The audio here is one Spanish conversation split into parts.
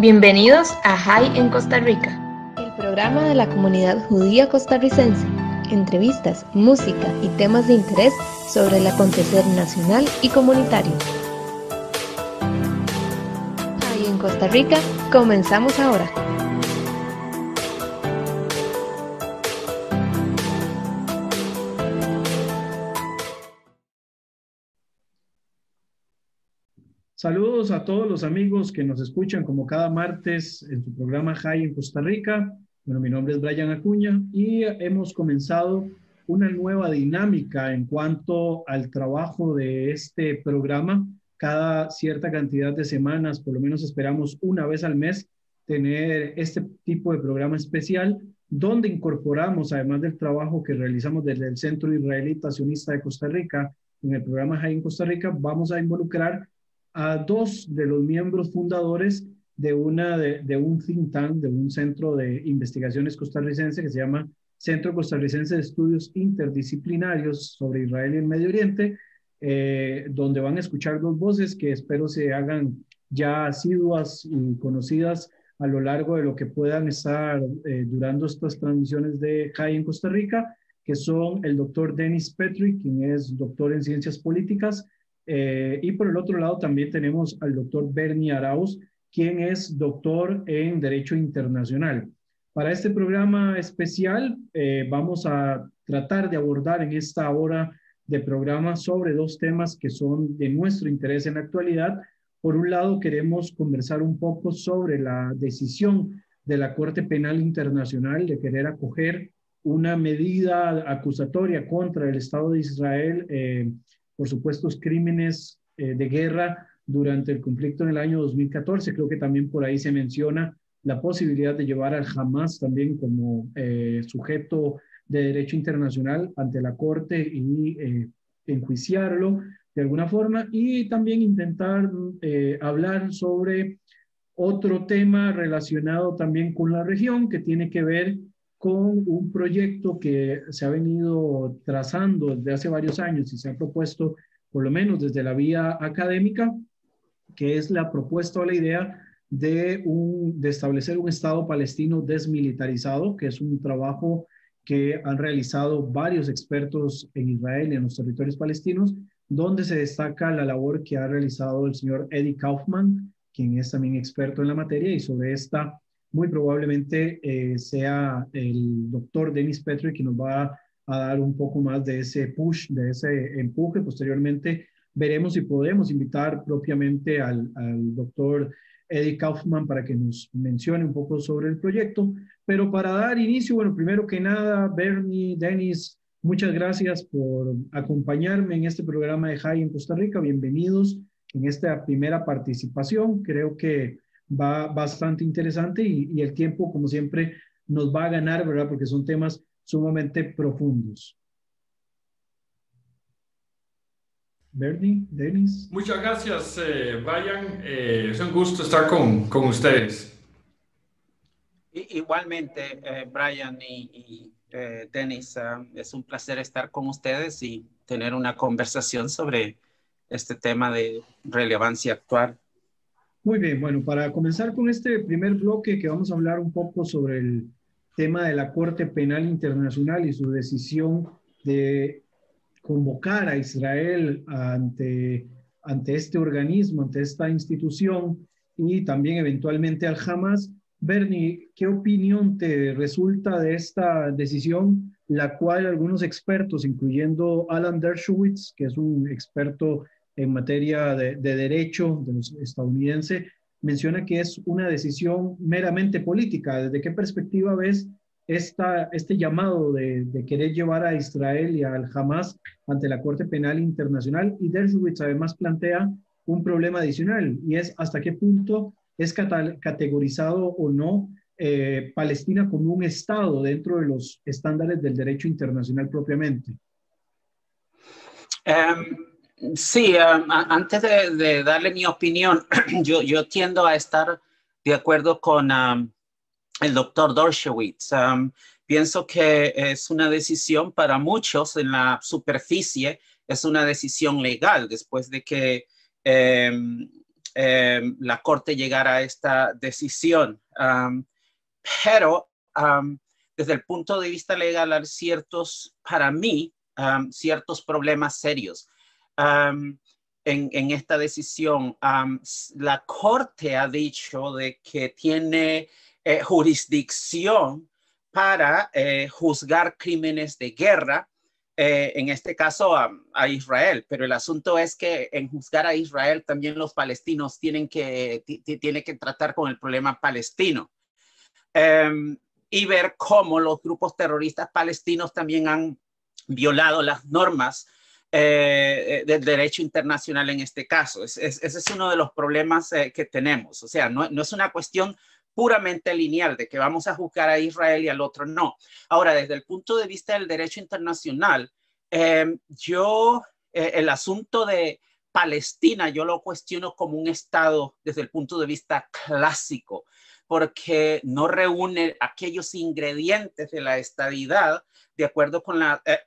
Bienvenidos a High en Costa Rica, el programa de la comunidad judía costarricense. Entrevistas, música y temas de interés sobre el acontecer nacional y comunitario. High en Costa Rica, comenzamos ahora. Saludos a todos los amigos que nos escuchan como cada martes en su programa High en Costa Rica. Bueno, mi nombre es Brian Acuña y hemos comenzado una nueva dinámica en cuanto al trabajo de este programa. Cada cierta cantidad de semanas, por lo menos esperamos una vez al mes, tener este tipo de programa especial donde incorporamos, además del trabajo que realizamos desde el Centro Israelita Sionista de Costa Rica, en el programa High en Costa Rica, vamos a involucrar a dos de los miembros fundadores de, una, de, un think tank, de un centro de investigaciones costarricense que se llama Centro Costarricense de Estudios Interdisciplinarios sobre Israel y el Medio Oriente, eh, donde van a escuchar dos voces que espero se hagan ya asiduas y conocidas a lo largo de lo que puedan estar eh, durando estas transmisiones de CAI en Costa Rica, que son el doctor Dennis Petri, quien es doctor en ciencias políticas, eh, y por el otro lado también tenemos al doctor Bernie Arauz, quien es doctor en Derecho Internacional. Para este programa especial eh, vamos a tratar de abordar en esta hora de programa sobre dos temas que son de nuestro interés en la actualidad. Por un lado, queremos conversar un poco sobre la decisión de la Corte Penal Internacional de querer acoger una medida acusatoria contra el Estado de Israel eh, por supuessto, crímenes eh, de guerra durante el conflicto en el año 2014. Creo que también por ahí se menciona la posibilidad de llevar al Hamas también como eh, sujeto de derecho internacional ante la Corte y eh, enjuiciarlo de alguna forma y también intentar hablar sobre otro tema relacionado también con la región que tiene que ver con un proyecto que se ha venido trazando desde hace varios años y se ha propuesto, por lo menos desde la vía académica, que es la propuesta o la idea de, un, de establecer un Estado palestino desmilitarizado, que es un trabajo que han realizado varios expertos en Israel y en los territorios palestinos, donde se destaca la labor que ha realizado el señor Eddie Kaufman, quien es también experto en la materia, y sobre esta muy probablemente eh, sea el doctor Dennis Petri que nos va a dar un poco más de ese push, de ese empuje. Posteriormente veremos si podemos invitar propiamente al, al doctor Eddie Kaufman para que nos mencione un poco sobre el proyecto. Pero para dar inicio, bueno, primero que nada, Bernie, Dennis, muchas gracias por acompañarme en este programa de JAI en Costa Rica. Bienvenidos en esta primera participación. Creo que va bastante interesante y, el tiempo, como siempre, nos va a ganar, ¿verdad? Porque son temas sumamente profundos. Bernie, Denis. Muchas gracias, eh, Brian. Eh, es un gusto estar con, con ustedes. Igualmente, eh, Brian y, Denis, ah, es un placer estar con ustedes y tener una conversación sobre este tema de relevancia actual. Muy bien, bueno, para comenzar con este primer bloque que vamos a hablar un poco sobre el tema de la Corte Penal Internacional y su decisión de convocar a Israel ante, ante este organismo, ante esta institución y también eventualmente al Hamas. Bernie, ¿qué opinión te resulta de esta decisión, la cual algunos expertos, incluyendo Alan Dershowitz, que es un experto en materia de, derecho de los estadounidense, menciona que es una decisión meramente política. ¿Desde qué perspectiva ves esta, este llamado de, querer llevar a Israel y al Hamas ante la Corte Penal Internacional? Y Dershowitz además plantea un problema adicional y es hasta qué punto es categorizado o no eh, Palestina como un Estado dentro de los estándares del derecho internacional propiamente. Um, Sí, um, antes de, darle mi opinión, yo, yo, tiendo a estar de acuerdo con um, el doctor Dorshowitz. Um, pienso que es una decisión para muchos en la superficie, es una decisión legal después de que em, la Corte llegara a esta decisión. pero desde el punto de vista legal hay ciertos, para mí, ciertos problemas serios. En, esta decisión, la Corte ha dicho de que tiene eh, jurisdicción para eh, juzgar crímenes de guerra, eh, en este caso a, Israel, pero el asunto es que en juzgar a Israel también los palestinos tienen que, tienen que tratar con el problema palestino. Em, y ver cómo los grupos terroristas palestinos también han violado las normas eh, del derecho internacional en este caso. ese es uno de los problemas eh, que tenemos. O sea, no, no, es una cuestión puramente lineal de que vamos a juzgar a Israel y al otro no. Ahora, desde el punto de vista del derecho internacional, em, yo, eh, el asunto de Palestina, yo lo cuestiono como un Estado desde el punto de vista clásico porque no reúne aquellos ingredientes de la estadidad de acuerdo con la, eh,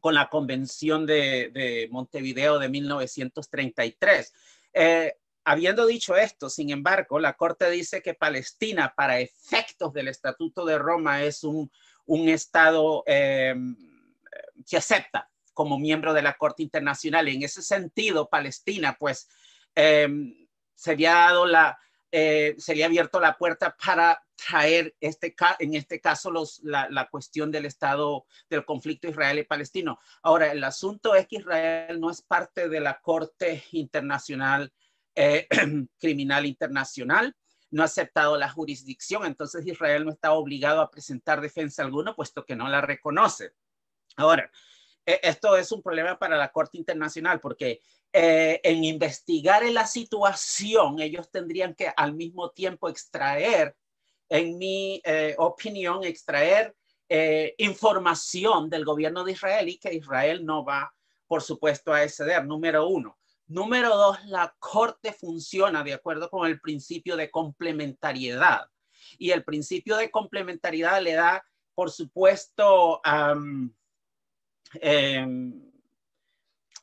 con la Convención de, Montevideo de 1933. Eh, habiendo dicho esto, sin embargo, la Corte dice que Palestina, para efectos del Estatuto de Roma, es un, Estado em, que acepta como miembro de la Corte Internacional. Y en ese sentido, Palestina, pues, eh, sería dado la, eh, sería abierto la puerta para traer este, en este caso los, la, cuestión del estado del conflicto israelí palestino. Ahora, el asunto es que Israel no es parte de la Corte Internacional eh, Criminal Internacional, no ha aceptado la jurisdicción, entonces Israel no está obligado a presentar defensa alguna, puesto que no la reconoce. Ahora, e, esto es un problema para la Corte Internacional porque eh, en investigar en la situación, ellos tendrían que al mismo tiempo extraer, en mi eh, opinión, extraer eh, información del gobierno de Israel y que Israel no va, por supuesto, a exceder, número uno. Número dos, la corte funciona de acuerdo con el principio de complementariedad. Y el principio de complementariedad le da, por supuesto, um,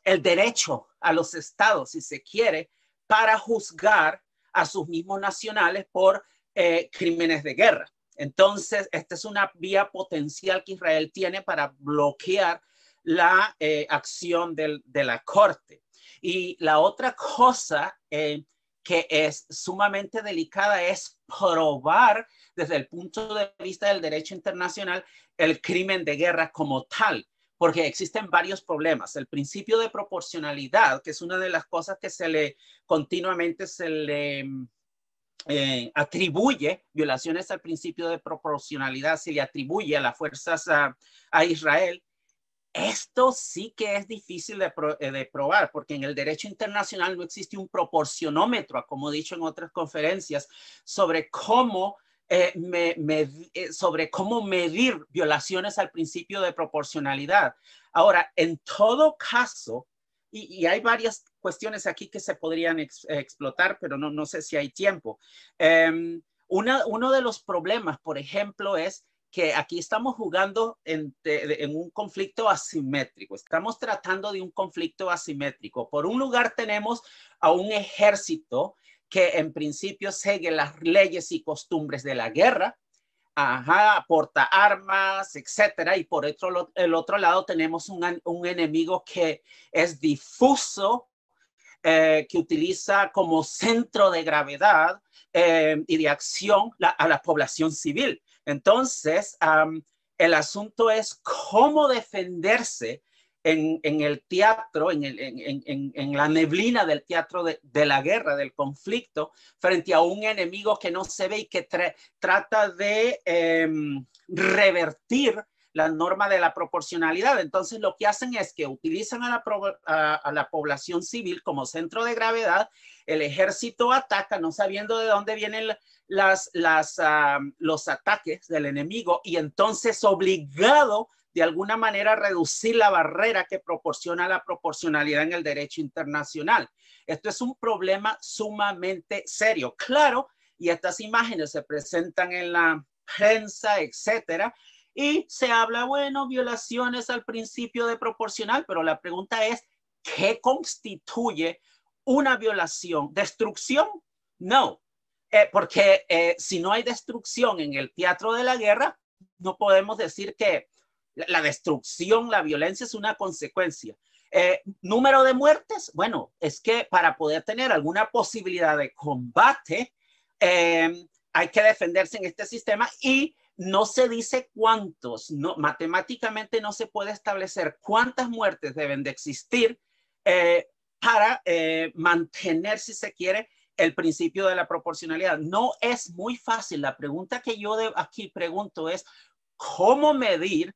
el derecho a los estados, si se quiere, para juzgar a sus mismos nacionales por eh, crímenes de guerra. Entonces, esta es una vía potencial que Israel tiene para bloquear la eh, acción de la Corte. Y la otra cosa eh, que es sumamente delicada es probar desde el punto de vista del derecho internacional el crimen de guerra como tal porque existen varios problemas. El principio de proporcionalidad, que es una de las cosas que se le continuamente se le eh, atribuye, violaciones al principio de proporcionalidad, se le atribuye a las fuerzas a, Israel. Esto sí que es difícil de, eh, de, probar, porque en el derecho internacional no existe un proporcionómetro, como he dicho en otras conferencias, sobre cómo eh, eh, sobre cómo medir violaciones al principio de proporcionalidad. Ahora, en todo caso, y, hay varias cuestiones aquí que se podrían explotar, pero no, no sé si hay tiempo. Em, uno de los problemas, por ejemplo, es que aquí estamos jugando en, un conflicto asimétrico. Estamos tratando de un conflicto asimétrico. Por un lugar tenemos a un ejército que en principio sigue las leyes y costumbres de la guerra, ajá, aporta armas, etcétera, y por otro, el otro lado tenemos un, un enemigo que es difuso, eh, que utiliza como centro de gravedad eh, y de acción a la población civil. Entonces, el asunto es cómo defenderse en, el teatro, en, en, la neblina del teatro de, la guerra, del conflicto, frente a un enemigo que no se ve y que trata de em, revertir la norma de la proporcionalidad. Entonces, lo que hacen es que utilizan a la, a, la población civil como centro de gravedad, el ejército ataca no sabiendo de dónde vienen las, las, los ataques del enemigo y entonces obligado de alguna manera reducir la barrera que proporciona la proporcionalidad en el derecho internacional. Esto es un problema sumamente serio. Claro, y estas imágenes se presentan en la prensa, etcétera, y se habla, bueno, violaciones al principio de proporcional, pero la pregunta es, ¿qué constituye una violación. ¿Destrucción? No, eh, porque eh, si no hay destrucción en el teatro de la guerra, no podemos decir que la, destrucción, la violencia es una consecuencia. Eh, número de muertes, bueno, es que para poder tener alguna posibilidad de combate, hay que defenderse en este sistema y no se dice cuántos, no, matemáticamente no se puede establecer cuántas muertes deben de existir para mantener, si se quiere, el principio de la proporcionalidad. No es muy fácil. La pregunta que yo aquí pregunto es, ¿cómo medir,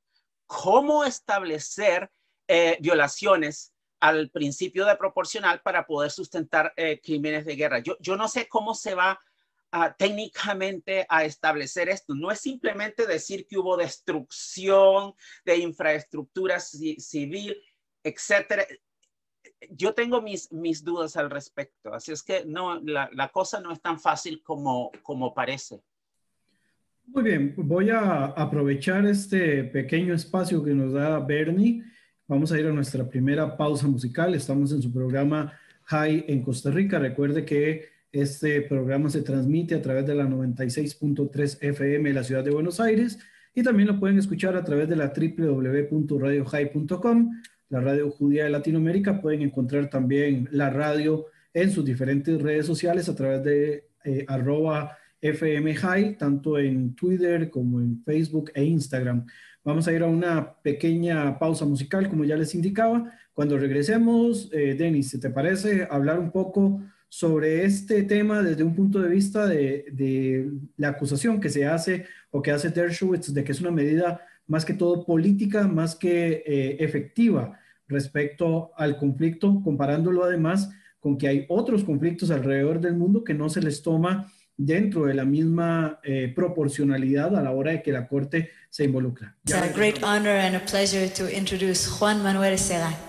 cómo establecer eh, violaciones al principio de proporcional para poder sustentar eh, crímenes de guerra? Yo, no sé cómo se va técnicamente a establecer esto. No es simplemente decir que hubo destrucción de infraestructura civil, etcétera yo tengo mis, mis dudas al respecto, así es que no, la, la cosa no es tan fácil como, como parece. Muy bien, voy a aprovechar este pequeño espacio que nos da Bernie. Vamos a ir a nuestra primera pausa musical. Estamos en su programa High en Costa Rica. Recuerde que este programa se transmite a través de la 96.3 FM de la ciudad de Buenos Aires y también lo pueden escuchar a través de la www.radiohigh.com la radio judía de Latinoamérica. Pueden encontrar también la radio en sus diferentes redes sociales a través de eh, arroba FM High, tanto en Twitter como en Facebook e Instagram. Vamos a ir a una pequeña pausa musical, como ya les indicaba. Cuando regresemos, eh, Denis, ¿te parece hablar un poco sobre este tema desde un punto de vista de, la acusación que se hace o que hace Dershowitz de que es una medida más que todo política, más que eh, efectiva respecto al conflicto, comparándolo además con que hay otros conflictos alrededor del mundo que no se les toma dentro de la misma eh, proporcionalidad a la hora de que la Corte se involucra. It's a great honor and a pleasure to introduce Juan Manuel Serrat.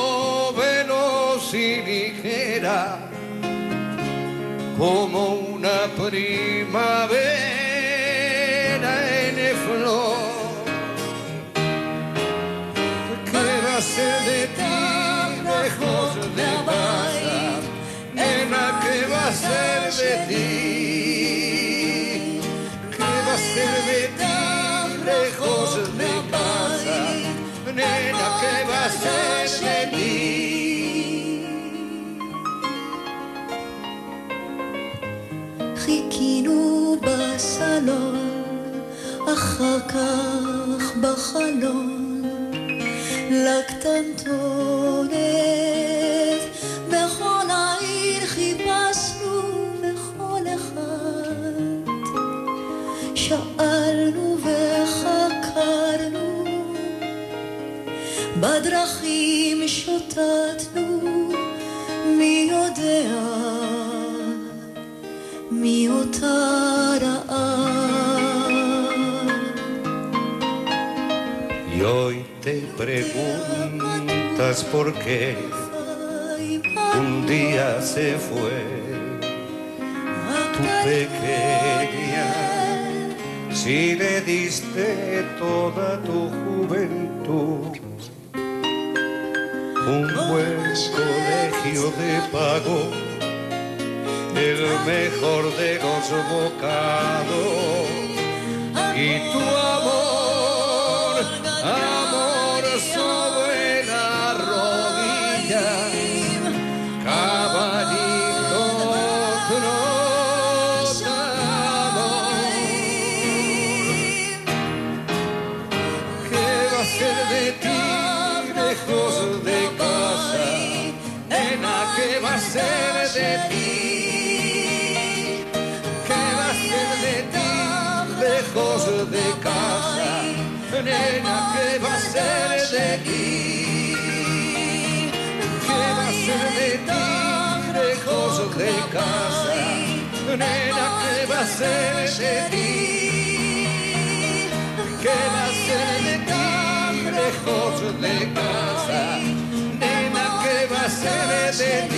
y ligera como una primavera en flor. ¿Qué va a ser de ti lejos de casa? Nena, ¿qué va a ser de ti? de ti, lejos de casa, nena, ¿qué va a ser de ti? בסלון, אחר כך בחלון, לקטנטונת שאלנו וחקרנו, בדרכים שוטטנו, מי יודע, Y hoy te preguntas por qué un día se fue a tu pequeña, si le diste toda tu juventud. Un buen colegio de pago el mejor de los bocados. Y tu Nena, ¿qué va a ser de ti? ¿Qué va a ser de ti lejos de casa? Nena, ¿qué va a ser de ti? ¿Qué va a ser de ti lejos de casa? Nena, ¿qué va a ser de ti?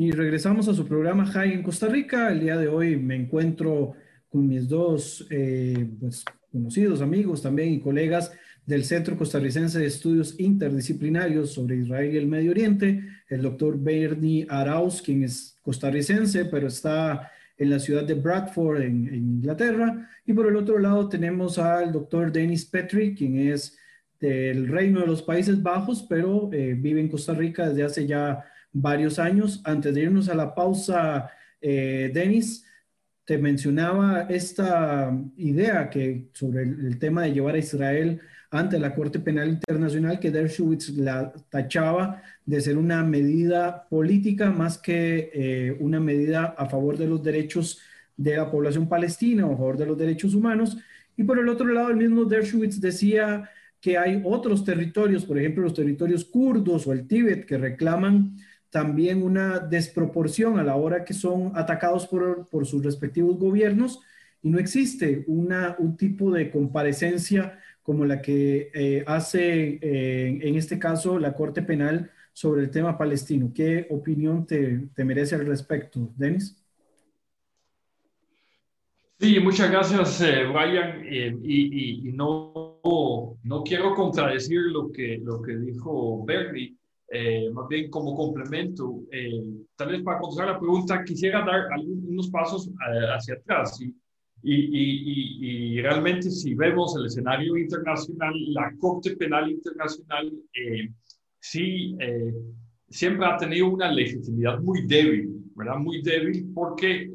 Y regresamos a su programa High en Costa Rica. El día de hoy me encuentro con mis dos eh, pues, conocidos amigos también y colegas del Centro Costarricense de Estudios Interdisciplinarios sobre Israel y el Medio Oriente, el doctor Bernie Arauz, quien es costarricense, pero está en la ciudad de Bradford, en, en Inglaterra. Y por el otro lado tenemos al doctor Dennis Petrie, quien es del Reino de los Países Bajos, pero eh, vive en Costa Rica desde hace ya varios años. Antes de irnos a la pausa, eh, Denis, te mencionaba esta idea que sobre el, tema de llevar a Israel ante la Corte Penal Internacional que Dershowitz la tachaba de ser una medida política más que eh, una medida a favor de los derechos de la población palestina o a favor de los derechos humanos. Y por el otro lado, el mismo Dershowitz decía que hay otros territorios, por ejemplo, los territorios kurdos o el Tíbet, que reclaman también una desproporción a la hora que son atacados por, por sus respectivos gobiernos y no existe una, un tipo de comparecencia como la que eh, hace eh, en este caso la Corte Penal sobre el tema palestino. ¿Qué opinión te, te merece al respecto, Denis? Sí, muchas gracias, eh, Brian. Eh, y, y, y no, no quiero contradecir lo que, lo que dijo Bernie, eh, más bien como complemento. tal vez para contestar la pregunta, quisiera dar algunos pasos hacia atrás. Y, y, y, realmente si vemos el escenario internacional, la Corte Penal Internacional sí siempre ha tenido una legitimidad muy débil, ¿verdad? Muy débil porque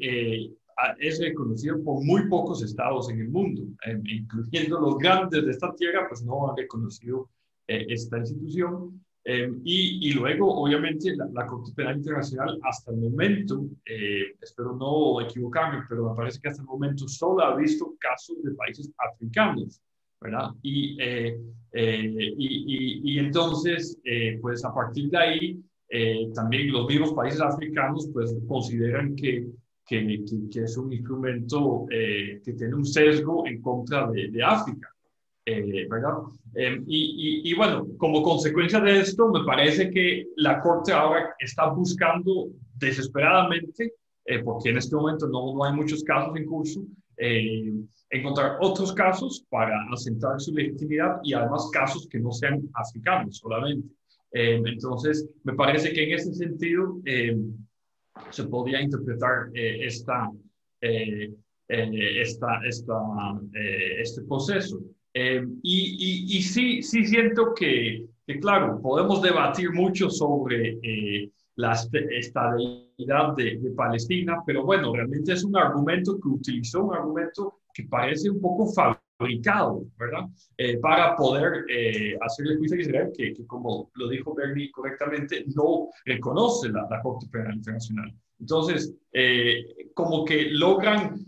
es reconocido por muy pocos estados en el mundo, eh, incluyendo los grandes de esta tierra, pues no han reconocido eh, esta institución. Eh, y, y, luego, obviamente, la, la, Corte Penal Internacional hasta el momento, espero no equivocarme, pero me parece que hasta el momento solo ha visto casos de países africanos, ¿verdad? Y, y, y, entonces, pues a partir de ahí, también los mismos países africanos, pues consideran que que, que, es un instrumento eh, que tiene un sesgo en contra de, de África, eh, ¿verdad? Eh, y, y, y, bueno, como consecuencia de esto, me parece que la Corte ahora está buscando desesperadamente, porque en este momento no, no, hay muchos casos en curso, encontrar otros casos para asentar su legitimidad y además casos que no sean africanos solamente. entonces, me parece que en ese sentido se podría interpretar eh, esta, eh, eh, esta, esta este proceso. Y, y, y, sí, sí siento que, que, claro, podemos debatir mucho sobre la estabilidad de, de, Palestina, pero bueno, realmente es un argumento que utilizó, un argumento que parece un poco fabricado, ¿verdad? Eh, para poder eh, hacer el juicio a Israel, que, como lo dijo Bernie correctamente, no reconoce la, la Corte Penal Internacional. Entonces, eh, como que logran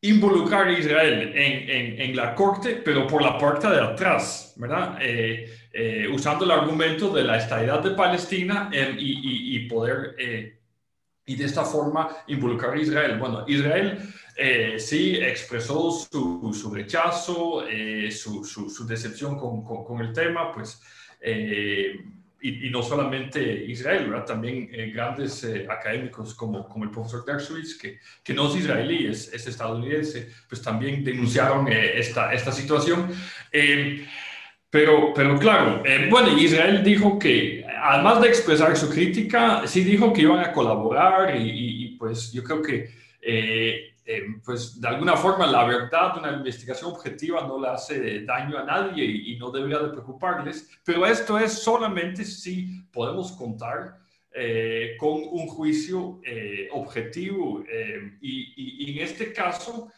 involucrar a Israel en, en, en, la corte, pero por la puerta de atrás, ¿verdad? usando el argumento de la estabilidad de Palestina y, y, y, poder y de esta forma involucrar a Israel. Bueno, Israel eh, sí expresó su, su rechazo, eh, su, su, decepción con, con, el tema, pues, eh, y, no solamente Israel, ¿verdad? también grandes académicos como, como el profesor Dershowitz, que, que no es israelí, es, es estadounidense, pues también denunciaron esta, esta situación. Pero, pero claro, eh, bueno, Israel dijo que, además de expresar su crítica, sí dijo que iban a colaborar y, pues yo creo que, eh, eh, pues de alguna forma la verdad una investigación objetiva no le hace daño a nadie y, no debería de preocuparles, pero esto es solamente si podemos contar con un juicio objetivo y, en este caso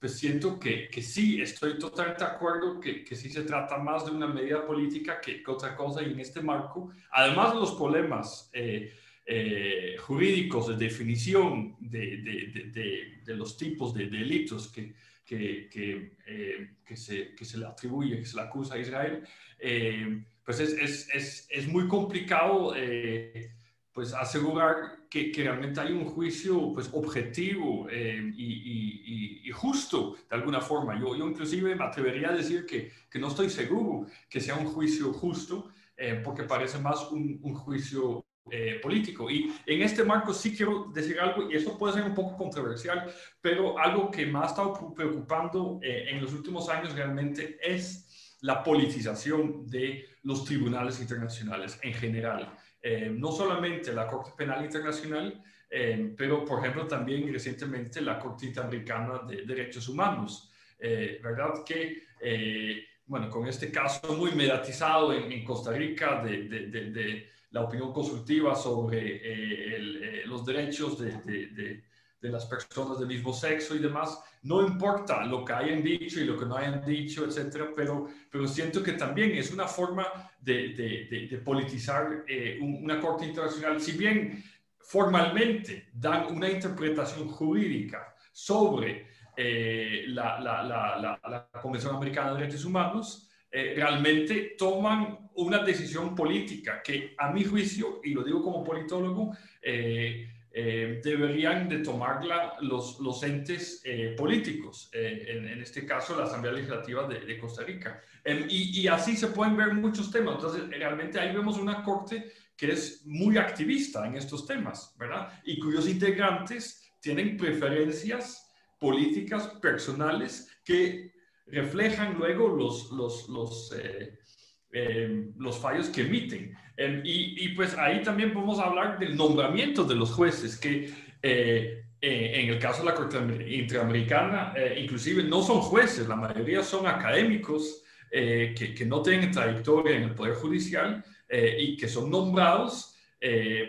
pues siento que, que, sí, estoy totalmente de acuerdo que, que, sí se trata más de una medida política que, otra cosa y en este marco, además de los problemas eh, eh, jurídicos de definición de, de, de, los tipos de delitos que, eh, se, que se le atribuye, que se le acusa a Israel, pues es, es, es, es, muy complicado pues asegurar que, que, realmente hay un juicio pues objetivo eh, y, justo de alguna forma. Yo, yo inclusive me atrevería a decir que, que no estoy seguro que sea un juicio justo eh, porque parece más un juicio eh, político. Y en este marco sí quiero decir algo, y eso puede ser un poco controversial, pero algo que me ha estado preocupando en los últimos años realmente es la politización de los tribunales internacionales en general. Eh, no solamente la Corte Penal Internacional, eh, pero por ejemplo también recientemente la Corte Interamericana de Derechos Humanos. Eh, ¿Verdad? Que, bueno, con este caso muy mediatizado en, Costa Rica de, de, la opinión consultiva sobre los derechos de, las personas del mismo sexo y demás, no importa lo que hayan dicho y lo que no hayan dicho, etcétera, pero, pero siento que también es una forma de, de, politizar eh, una corte internacional. Si bien formalmente dan una interpretación jurídica sobre eh, la, la, la, la, Convención Americana de Derechos Humanos, eh, realmente toman una decisión política que a mi juicio, y lo digo como politólogo, eh, deberían de tomarla los, los entes eh, políticos, eh, en, en, este caso la Asamblea Legislativa de, de Costa Rica. Em, y, y, así se pueden ver muchos temas. Entonces, realmente ahí vemos una corte que es muy activista en estos temas, ¿verdad? Y cuyos integrantes tienen preferencias políticas personales que reflejan luego los, los, los eh, los fallos que emiten. Em, y, pues ahí también podemos hablar del nombramiento de los jueces, que eh, eh, en el caso de la Corte Interamericana, inclusive no son jueces, la mayoría son académicos que, que, no tienen trayectoria en el Poder Judicial y que son nombrados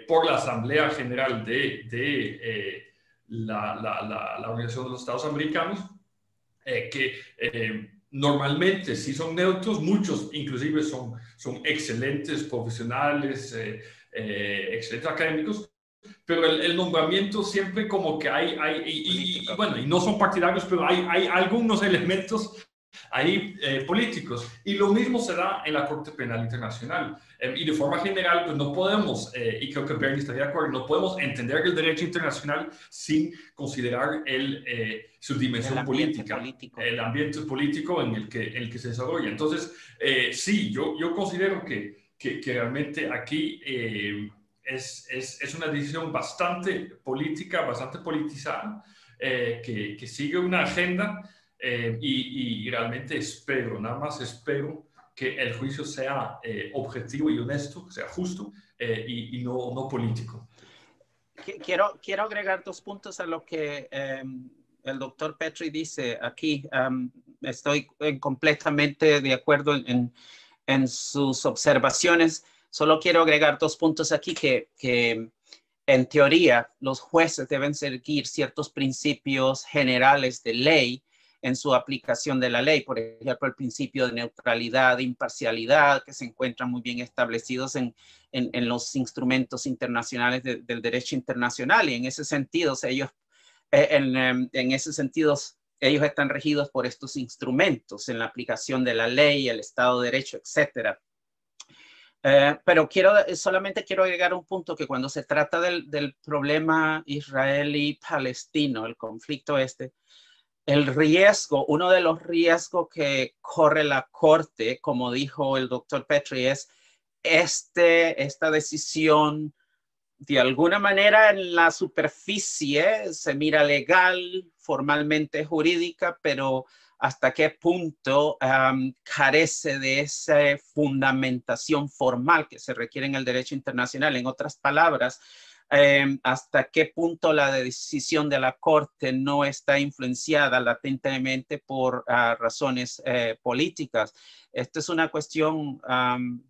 por la Asamblea General de, de la, la, la, Organización de los Estados Americanos, que normalmente sí son neutros, muchos inclusive son, son excelentes profesionales, eh, eh, excelentes académicos, pero el, nombramiento siempre como que hay, hay y, bueno, y no son partidarios, pero hay, hay algunos elementos ahí eh, políticos. Y lo mismo se da en la Corte Penal Internacional. Eh, y de forma general, pues no podemos, eh, y creo que Bernie estaría de acuerdo, no podemos entender el derecho internacional sin considerar el, su dimensión política, el ambiente político en el que, en el que se desarrolla. Entonces, sí, yo, yo considero que, que, que realmente aquí... Es, es, es, una decisión bastante política, bastante politizada, que, que, sigue una agenda eh, y, realmente espero, nada más espero que el juicio sea eh, objetivo y honesto, sea justo eh, y, no, no, político. Quiero, quiero agregar dos puntos a lo que em, el doctor Petri dice aquí. Em, estoy completamente de acuerdo en, en, sus observaciones. Solo quiero agregar dos puntos aquí que, que en teoría, los jueces deben seguir ciertos principios generales de ley en su aplicación de la ley, por ejemplo, el principio de neutralidad, de imparcialidad, que se encuentran muy bien establecidos en, los instrumentos internacionales del derecho internacional. Y en ese sentido, ellos, eh, em, en, ese sentido, ellos están regidos por estos instrumentos en la aplicación de la ley, el Estado de Derecho, etcétera. Eh, pero quiero, solamente quiero agregar un punto que cuando se trata del problema israelí-palestino, el conflicto este, el riesgo, uno de los riesgos que corre la Corte, como dijo el doctor Petri, es este, esta decisión de alguna manera en la superficie se mira legal, formalmente jurídica, pero hasta qué punto carece de esa fundamentación formal que se requiere en el derecho internacional. En otras palabras, Em, hasta qué punto la decisión de la Corte no está influenciada latentemente por ah, razones eh, políticas. Esta es una cuestión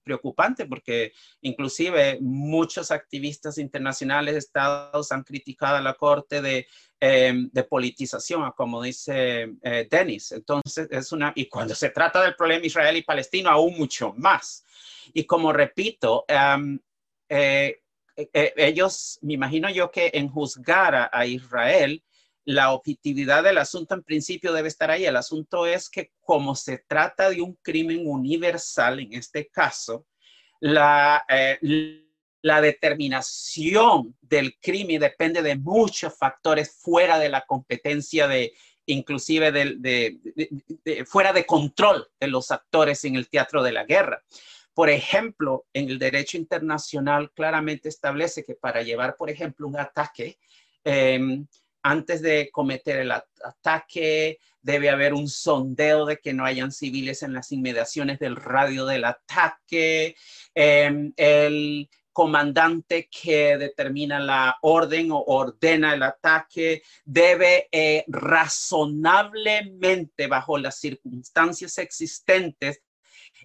preocupante porque inclusive muchos activistas internacionales de Estados han criticado a la Corte de, em, de politización, como dice eh, Dennis. Entonces, es una, y cuando se trata del problema israelí y palestino, aún mucho más. Y como repito, eh, eh, eh, ellos, me imagino yo que en juzgar a, Israel, la objetividad del asunto en principio debe estar ahí. El asunto es que como se trata de un crimen universal, en este caso, la, eh, la determinación del crimen depende de muchos factores fuera de la competencia de, inclusive de, fuera de control de los actores en el teatro de la guerra. Por ejemplo, en el derecho internacional claramente establece que para llevar, por ejemplo, un ataque, em, antes de cometer el ataque, debe haber un sondeo de que no hayan civiles en las inmediaciones del radio del ataque. Em, el comandante que determina la orden o ordena el ataque debe eh, razonablemente, bajo las circunstancias existentes,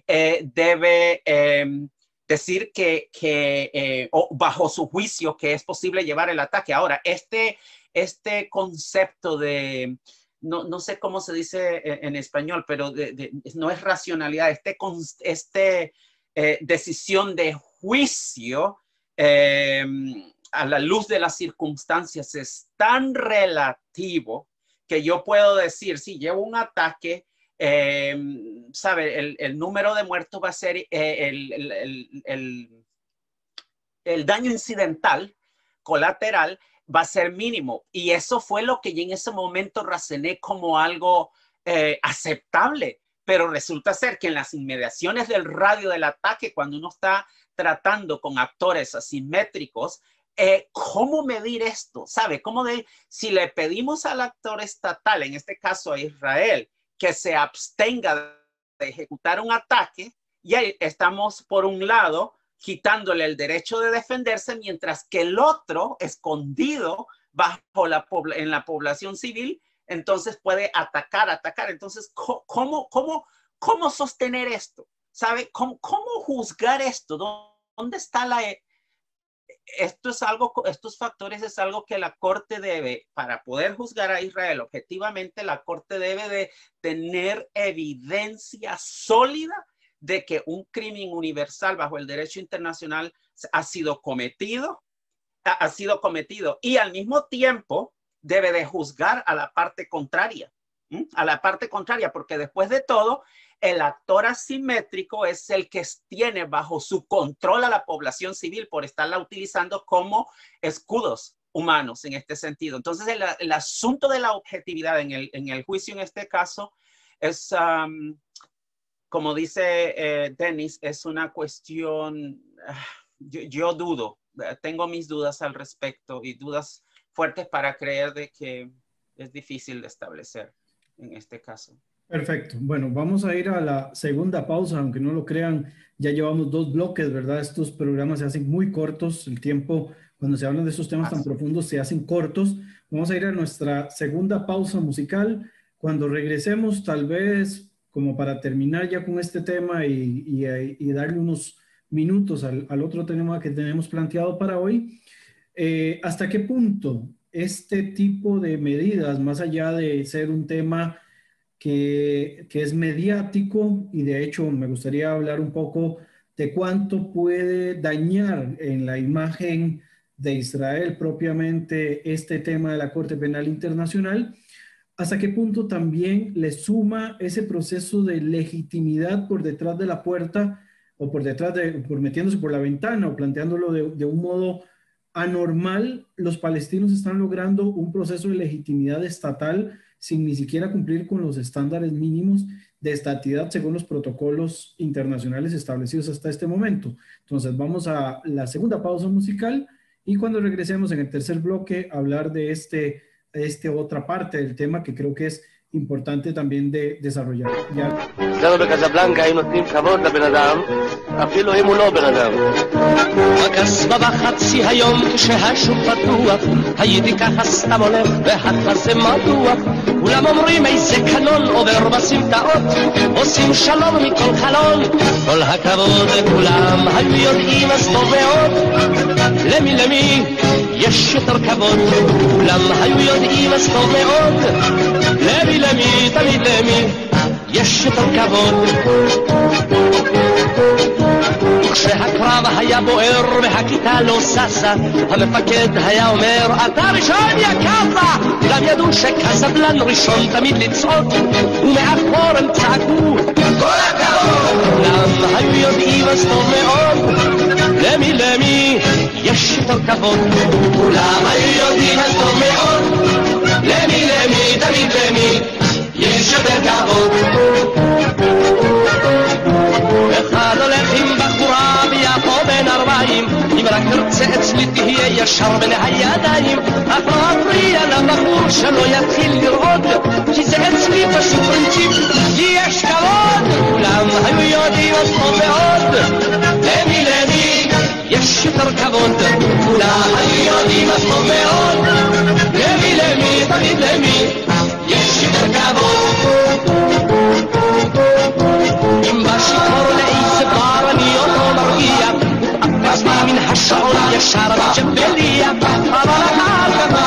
eh, debe em, decir que, eh, bajo su juicio que es posible llevar el ataque. Ahora, este, este concepto de, no, sé cómo se dice en, español, pero no es racionalidad, este, este eh, decisión de juicio em, a la luz de las circunstancias es tan relativo que yo puedo decir, si llevo un ataque, eh, sabe, el, número de muertos va a ser eh, el, el, daño incidental, colateral, va a ser mínimo. Y eso fue lo que yo en ese momento racené como algo eh, aceptable. Pero resulta ser que en las inmediaciones del radio del ataque, cuando uno está tratando con actores asimétricos, ¿cómo medir esto? ¿Sabe? ¿Cómo si le pedimos al actor estatal, en este caso a Israel, que se abstenga ejecutar un ataque y ahí estamos, por un lado, quitándole el derecho de defenderse, mientras que el otro, escondido bajo la en la población civil, entonces puede atacar, atacar. Entonces, ¿cómo, cómo, cómo sostener esto? ¿Sabe? ¿Cómo, cómo juzgar esto? ¿Dónde está la, esto es algo, estos factores es algo que la Corte debe, para poder juzgar a Israel objetivamente, la Corte debe de tener evidencia sólida de que un crimen universal bajo el derecho internacional ha sido cometido, ha sido cometido y al mismo tiempo debe de juzgar a la parte contraria, a la parte contraria, porque después de todo, el actor asimétrico es el que tiene bajo su control a la población civil por estarla utilizando como escudos humanos en este sentido. Entonces, el, asunto de la objetividad en el, juicio en este caso es, como dice eh, Dennis, es una cuestión, ah, yo, dudo, tengo mis dudas al respecto y dudas fuertes para creer de que es difícil de establecer en este caso. Perfecto. Bueno, vamos a ir a la segunda pausa, aunque no lo crean, ya llevamos dos bloques, ¿verdad? Estos programas se hacen muy cortos, el tiempo, cuando se hablan de estos temas tan profundos, se hacen cortos. Vamos a ir a nuestra segunda pausa musical. Cuando regresemos, tal vez como para terminar ya con este tema y, darle unos minutos al, al, otro tema que tenemos planteado para hoy, Eh, ¿Hasta qué punto este tipo de medidas, más allá de ser un tema que, es mediático, y de hecho me gustaría hablar un poco de cuánto puede dañar en la imagen de Israel propiamente este tema de la Corte Penal Internacional, hasta qué punto también le suma ese proceso de legitimidad por detrás de la puerta o por detrás de, por metiéndose por la ventana o planteándolo de un modo anormal, los palestinos están logrando un proceso de legitimidad estatal sin ni siquiera cumplir con los estándares mínimos de estatidad según los protocolos internacionales establecidos hasta este momento. Entonces vamos a la segunda pausa musical y cuando regresemos en el tercer bloque hablar de este, este otra parte del tema que creo que es importante también de desarrollar. אצלנו בקזבלנקה היינו נותנים כבוד לבן אדם, אפילו אם הוא לא בן אדם. בקסבה בחצי היום כשהשוק פתוח, הייתי ככה סתם הולך והכזה מדוע. כולם אומרים איזה קנון עובר בסמטאות, עושים שלום מכל חלון. כל הכבוד לכולם, היו יודעים אז טוב מאוד. למי למי יש יותר כבוד, כולם היו יודעים אז טוב מאוד. למי למי, תמיד למי, יש יותר כבוד. כשהקרב היה בוער והכיתה לא ששה, המפקד היה אומר, אתה ראשון יא קאפה! כולם ידעו שקזבלן ראשון תמיד לצעוק, ומאחור הם צעקו, כל הכבוד! כולם היו יודעים אז טוב מאוד, למי למי יש יותר כבוד. כולם היו יודעים אז טוב מאוד, למי למי תמיד למי יש יותר כבוד. ذكرت سأتسلت هي يا شرب العيا دايم أخاطري أنا بخور شنو يا تخيل الغد كي سأتسلت شكرتي هي شكرات ولعم هيودي وصف بعد لاني لاني يا الشتر كبوند ولا هيودي وصف بعد لامي لامي طبيب لامي يا الشتر كبوند إن باشي كورنا Só olha, chara, te belia, para na casa,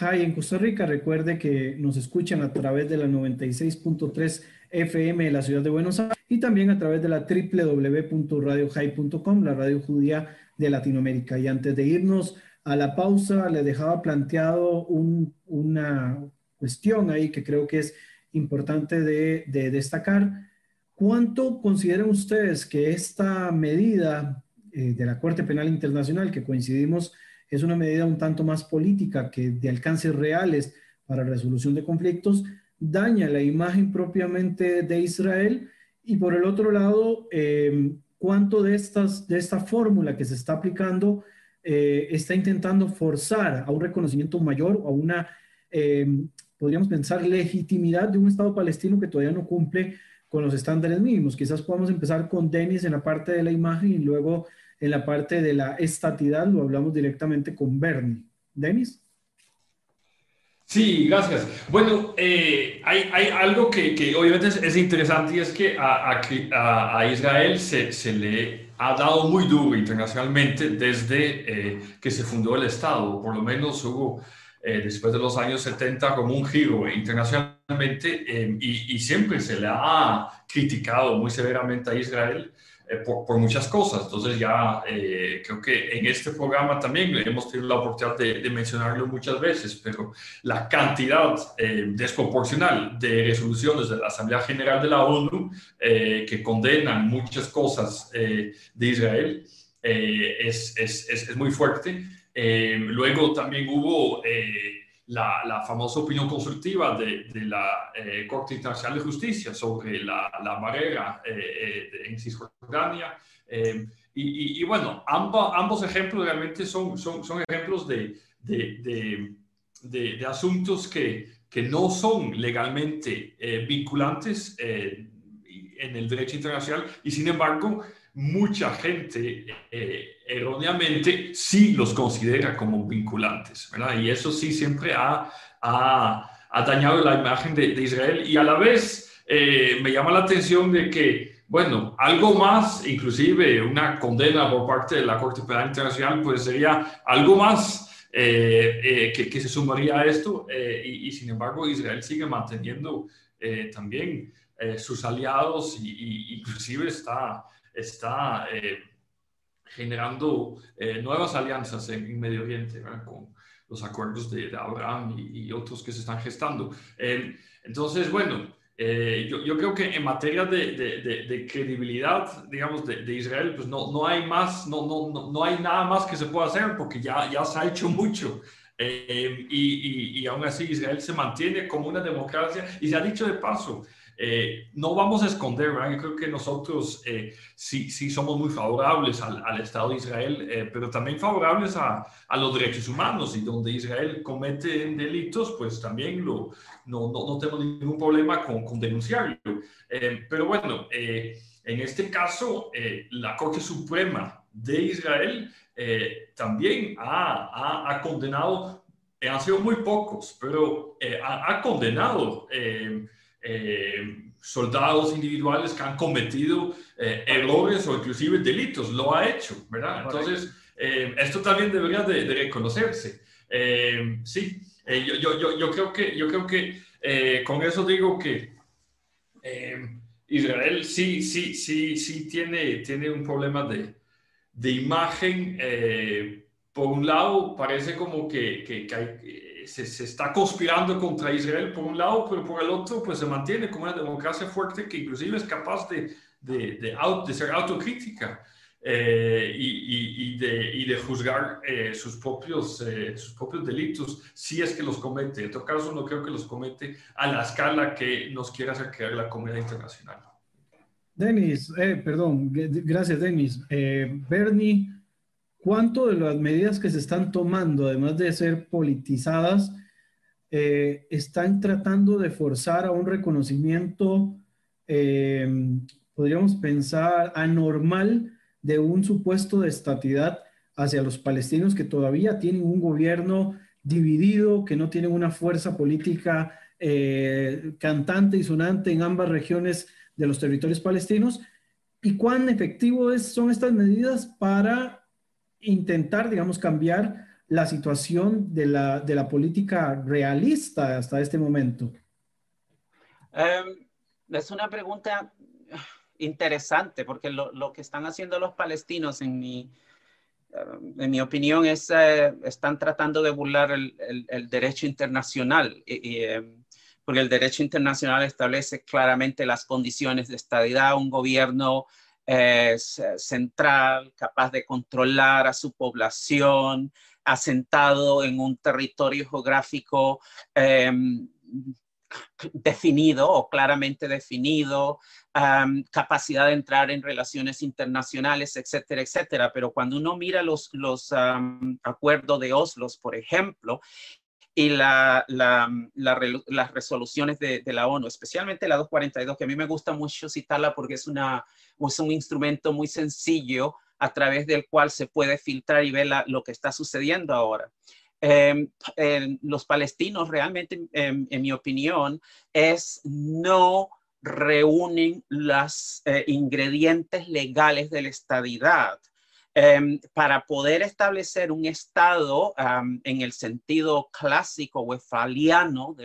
High en Costa Rica. Recuerde que nos escuchan a través de la 96.3 FM de la ciudad de Buenos Aires y también a través de la www.radiohigh.com, la radio judía de Latinoamérica. Y antes de irnos a la pausa, le dejaba planteado un, una cuestión ahí que creo que es importante de, de destacar. ¿Cuánto consideran ustedes que esta medida eh, de la Corte Penal Internacional, que coincidimos, es una medida un tanto más política que de alcances reales para resolución de conflictos, daña la imagen propiamente de Israel y por el otro lado, eh, cuánto de, estas, de esta fórmula que se está aplicando eh, está intentando forzar a un reconocimiento mayor o a una, eh, podríamos pensar, legitimidad de un Estado palestino que todavía no cumple con los estándares mínimos. Quizás podamos empezar con Denis en la parte de la imagen y luego en la parte de la estatidad lo hablamos directamente con Bernie. Denis. Sí, gracias. Bueno, eh, hay, algo que, obviamente es, es, interesante y es que a, Israel se, le ha dado muy duro internacionalmente desde eh, que se fundó el Estado. Por lo menos hubo, eh, después de los años 70, como un giro internacionalmente y, siempre se le ha criticado muy severamente a Israel por, por, muchas cosas. Entonces ya eh, creo que en este programa también hemos tenido la oportunidad de, de mencionarlo muchas veces, pero la cantidad eh, desproporcional de resoluciones de la Asamblea General de la ONU eh, que condenan muchas cosas de Israel es, es, es, muy fuerte. luego también hubo la, famosa opinión consultiva de, la eh, Corte Internacional de Justicia sobre la, la barrera en Cisjordania. Y, bueno, ambos, ambos ejemplos realmente son, son, son ejemplos de, de, de asuntos que, que no son legalmente vinculantes en el derecho internacional y sin embargo mucha gente eh, erróneamente sí los considera como vinculantes, ¿verdad? Y eso sí siempre ha, ha, dañado la imagen de, Israel y a la vez eh, me llama la atención de que, bueno, algo más, inclusive una condena por parte de la Corte Penal Internacional, pues sería algo más eh, que, que, se sumaría a esto y, y, sin embargo Israel sigue manteniendo también sus aliados y, y inclusive está está eh, generando eh, nuevas alianzas en, Medio Oriente, con los acuerdos de, Abraham y, otros que se están gestando. entonces, bueno, eh, yo, creo que en materia de, de, credibilidad, digamos, de, Israel, pues no, no hay más, no, no, no, hay nada más que se pueda hacer porque ya, ya se ha hecho mucho. y, y, y aún así Israel se mantiene como una democracia y se ha dicho de paso, eh, no vamos a esconder, creo que nosotros eh, sí, sí somos muy favorables al, Estado de Israel, eh, pero también favorables a, a, los derechos humanos y donde Israel comete delitos, pues también lo, no, no, no tenemos ningún problema con, con denunciarlo. pero bueno, en este caso, la Corte Suprema de Israel también ha, ha, condenado, han sido muy pocos, pero ha, condenado eh, soldados individuales que han cometido eh, errores o inclusive delitos, lo ha hecho, ¿verdad? Entonces, eh, esto también debería de, reconocerse. sí, yo, yo, yo, creo que, yo creo que con eso digo que Israel sí, sí, sí, sí tiene, tiene un problema de, de imagen. por un lado, parece como que, que, que hay se, está conspirando contra Israel por un lado, pero por el otro, pues se mantiene como una democracia fuerte que inclusive es capaz de, de, de, ser autocrítica eh, y, y, de, y, de, juzgar eh, sus, propios, eh, sus propios delitos si es que los comete. En todo caso, no creo que los comete a la escala que nos quiera hacer creer la comunidad internacional. Denis, perdón, gracias Denis. Bernie ¿Cuánto de las medidas que se están tomando, además de ser politizadas, eh, están tratando de forzar a un reconocimiento, eh, podríamos pensar, anormal de un supuesto de estatidad hacia los palestinos que todavía tienen un gobierno dividido, que no tienen una fuerza política eh, cantante y sonante en ambas regiones de los territorios palestinos? ¿Y cuán efectivos son estas medidas para intentar, digamos, cambiar la situación de la, de la política realista hasta este momento? Em, es una pregunta interesante porque lo, lo, que están haciendo los palestinos, en mi, em, en mi opinión, es eh, están tratando de burlar el, el, derecho internacional. Y, em, porque el derecho internacional establece claramente las condiciones de estabilidad, un gobierno eh, central, capaz de controlar a su población, asentado en un territorio geográfico em, definido o claramente definido, capacidad de entrar en relaciones internacionales, etcétera, etcétera. Pero cuando uno mira los, los acuerdos de Oslo, por ejemplo, y la, las resoluciones de, la ONU, especialmente la 242, que a mí me gusta mucho citarla porque es, una, es un instrumento muy sencillo a través del cual se puede filtrar y ver lo que está sucediendo ahora. Em, los palestinos realmente, en, mi opinión, es no reúnen los eh, ingredientes legales de la estadidad. Em, para poder establecer un Estado en el sentido clásico westfaliano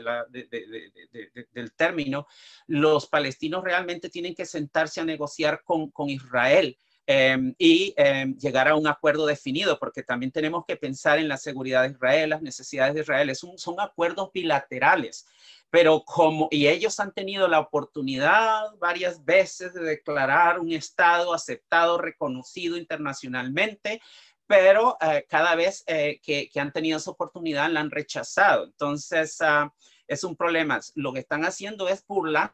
del término, los palestinos realmente tienen que sentarse a negociar con, Israel. Em, y em, llegar a un acuerdo definido, porque también tenemos que pensar en la seguridad de Israel, las necesidades de Israel. son acuerdos bilaterales pero como, y ellos han tenido la oportunidad varias veces de declarar un Estado aceptado, reconocido internacionalmente, pero eh, cada vez eh, que, han tenido esa oportunidad la han rechazado. Entonces, ah, es un problema. Lo que están haciendo es burlando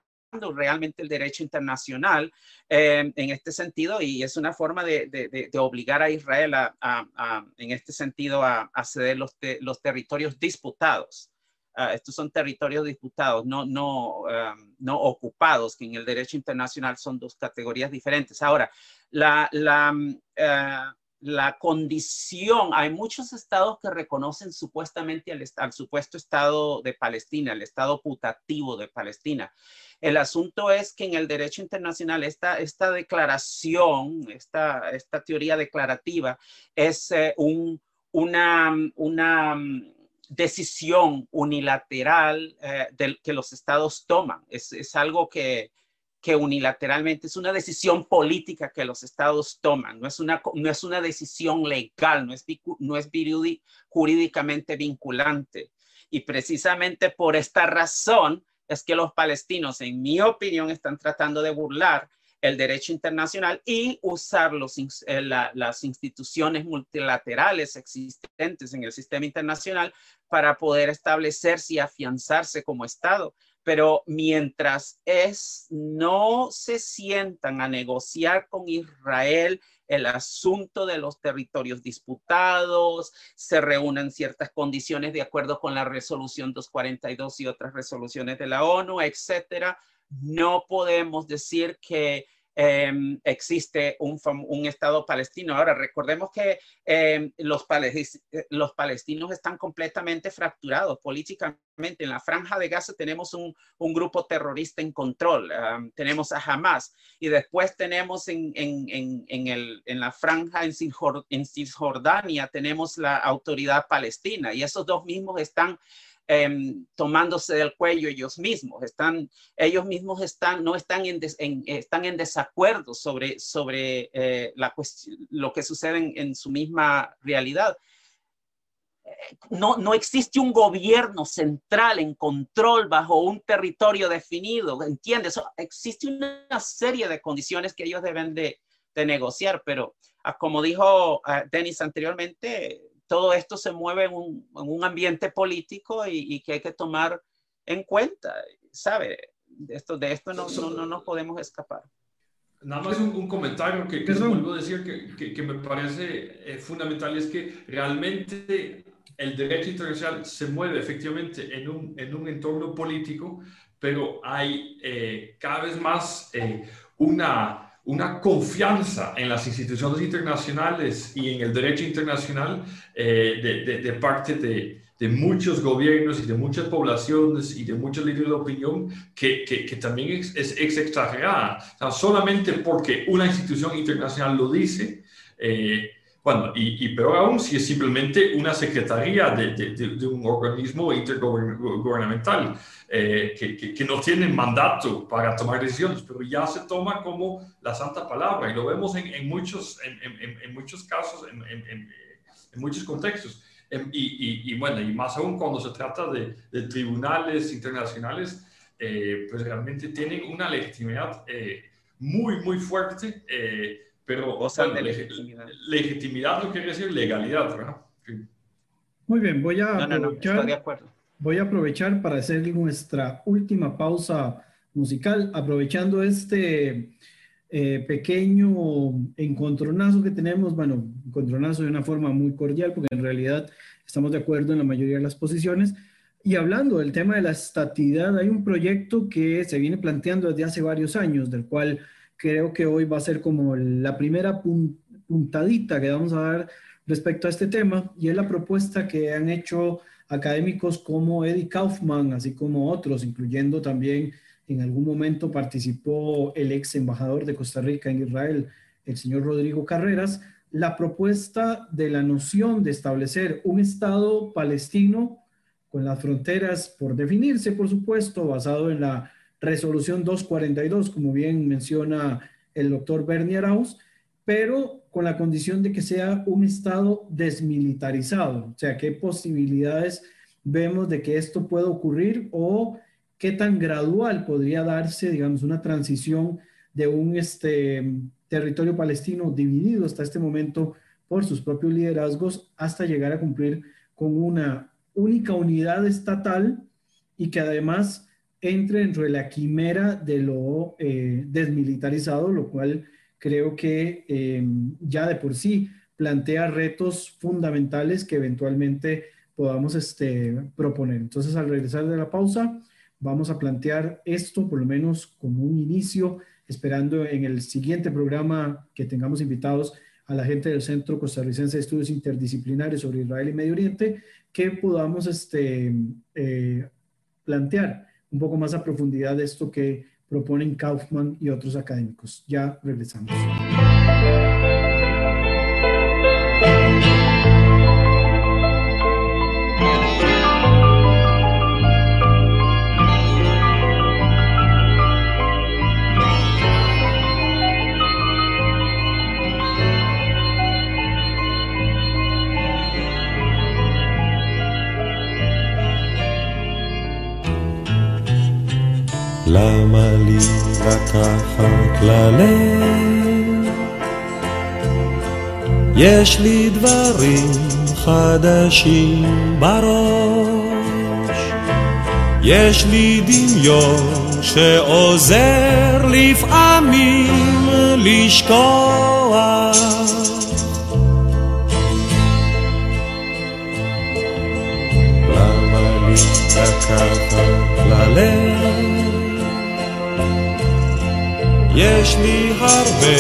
realmente el derecho internacional en este sentido y es una forma de, obligar a Israel a, en este sentido a, ceder los, los territorios disputados. Ah, estos son territorios disputados, no, no, no ocupados, que en el derecho internacional son dos categorías diferentes. Ahora, la, la, ah, la condición, hay muchos estados que reconocen supuestamente al, supuesto estado de Palestina, el estado putativo de Palestina. El asunto es que en el derecho internacional esta, esta declaración, esta, esta teoría declarativa es eh, un, una, una decisión unilateral eh, del, que los estados toman. Es, es algo que, que, unilateralmente es una decisión política que los estados toman. No es una, no es una decisión legal, no es, no es jurídicamente vinculante. Y precisamente por esta razón es que los palestinos, en mi opinión, están tratando de burlar el derecho internacional y usar eh, las instituciones multilaterales existentes en el sistema internacional para poder establecerse y afianzarse como Estado. Pero mientras es, no se sientan a negociar con Israel el asunto de los territorios disputados, se reúnen ciertas condiciones de acuerdo con la resolución 242 y otras resoluciones de la ONU, etcétera, no podemos decir que em, existe un, Estado palestino. Ahora, recordemos que em, los, los, palestinos están completamente fracturados políticamente. En la franja de Gaza tenemos un, grupo terrorista en control, tenemos a Hamas, y después tenemos en, en la franja en Cisjordania, tenemos la autoridad palestina, y esos dos mismos están Em, tomándose del cuello ellos mismos. Están, ellos mismos están, no están en, están en desacuerdo sobre, sobre eh, la lo que sucede en, su misma realidad. Eh, no, no existe un gobierno central en control bajo un territorio definido, ¿entiendes? Existe una serie de condiciones que ellos deben de, de negociar, pero ah, como dijo uh, Denis anteriormente, todo esto se mueve en un, ambiente político y, que hay que tomar en cuenta, ¿sabe? De esto, de esto no, no, nos podemos escapar. Nada más un, comentario que, que vuelvo a decir que, que, me parece eh, fundamental es que realmente el derecho internacional se mueve efectivamente en un, en un entorno político, pero hay eh, cada vez más eh, una una confianza en las instituciones internacionales y en el derecho internacional eh, de, de, parte de, de, muchos gobiernos y de muchas poblaciones y de muchos líderes de opinión que, que, también es, es, exagerada. solamente porque una institución internacional lo dice, eh, bueno, y, y, peor aún si es simplemente una secretaría de, de un organismo intergubernamental. Eh, que, que, no tienen mandato para tomar decisiones, pero ya se toma como la santa palabra y lo vemos en, en muchos, en, en, muchos casos, en, muchos contextos. Em, y, y, bueno, y más aún cuando se trata de, de tribunales internacionales, eh, pues realmente tienen una legitimidad eh, muy, muy fuerte, pero o sea, de legitimidad. legitimidad no quiere decir legalidad, ¿verdad? Muy bien, voy a... No, no, estoy de acuerdo voy a aprovechar para hacer nuestra última pausa musical, aprovechando este eh, pequeño encontronazo que tenemos, bueno, encontronazo de una forma muy cordial, porque en realidad estamos de acuerdo en la mayoría de las posiciones. Y hablando del tema de la estatidad, hay un proyecto que se viene planteando desde hace varios años, del cual creo que hoy va a ser como la primera puntadita que vamos a dar respecto a este tema, y es la propuesta que han hecho académicos como Eddie Kaufman, así como otros, incluyendo también en algún momento participó el ex embajador de Costa Rica en Israel, el señor Rodrigo Carreras, la propuesta de la noción de establecer un Estado palestino con las fronteras por definirse, por supuesto, basado en la resolución 242, como bien menciona el doctor Bernie Arauz, pero con la condición de que sea un Estado desmilitarizado. O sea, ¿qué posibilidades vemos de que esto pueda ocurrir o qué tan gradual podría darse, digamos, una transición de un este, territorio palestino dividido hasta este momento por sus propios liderazgos hasta llegar a cumplir con una única unidad estatal y que además entre dentro de la quimera de lo eh, desmilitarizado, lo cual creo que eh, ya de por sí plantea retos fundamentales que eventualmente podamos este, proponer. Entonces, al regresar de la pausa, vamos a plantear esto por lo menos como un inicio, esperando en el siguiente programa que tengamos invitados a la gente del Centro Costarricense de Estudios Interdisciplinarios sobre Israel y Medio Oriente, que podamos este, eh, plantear un poco más a profundidad esto que proponen Kaufman y otros académicos. Ya regresamos. למה לי לקחת ללב? יש לי דברים חדשים בראש, יש לי דמיון שעוזר לפעמים לשכוח. למה לי לקחת ללב? יש לי הרבה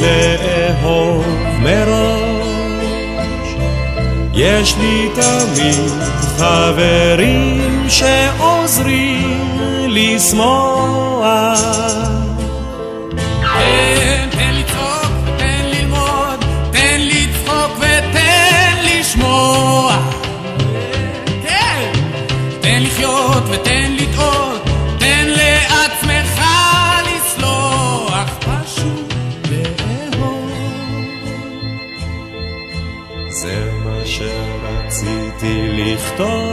לאהוב מראש, יש לי תמיד חברים שעוזרים לשמוח. todo.